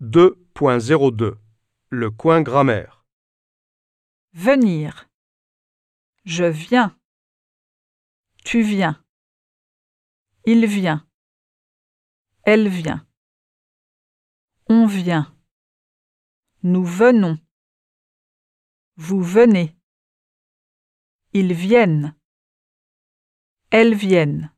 2.02 Le coin grammaire. Venir. Je viens. Tu viens. Il vient. Elle vient. On vient. Nous venons. Vous venez. Ils viennent. Elles viennent.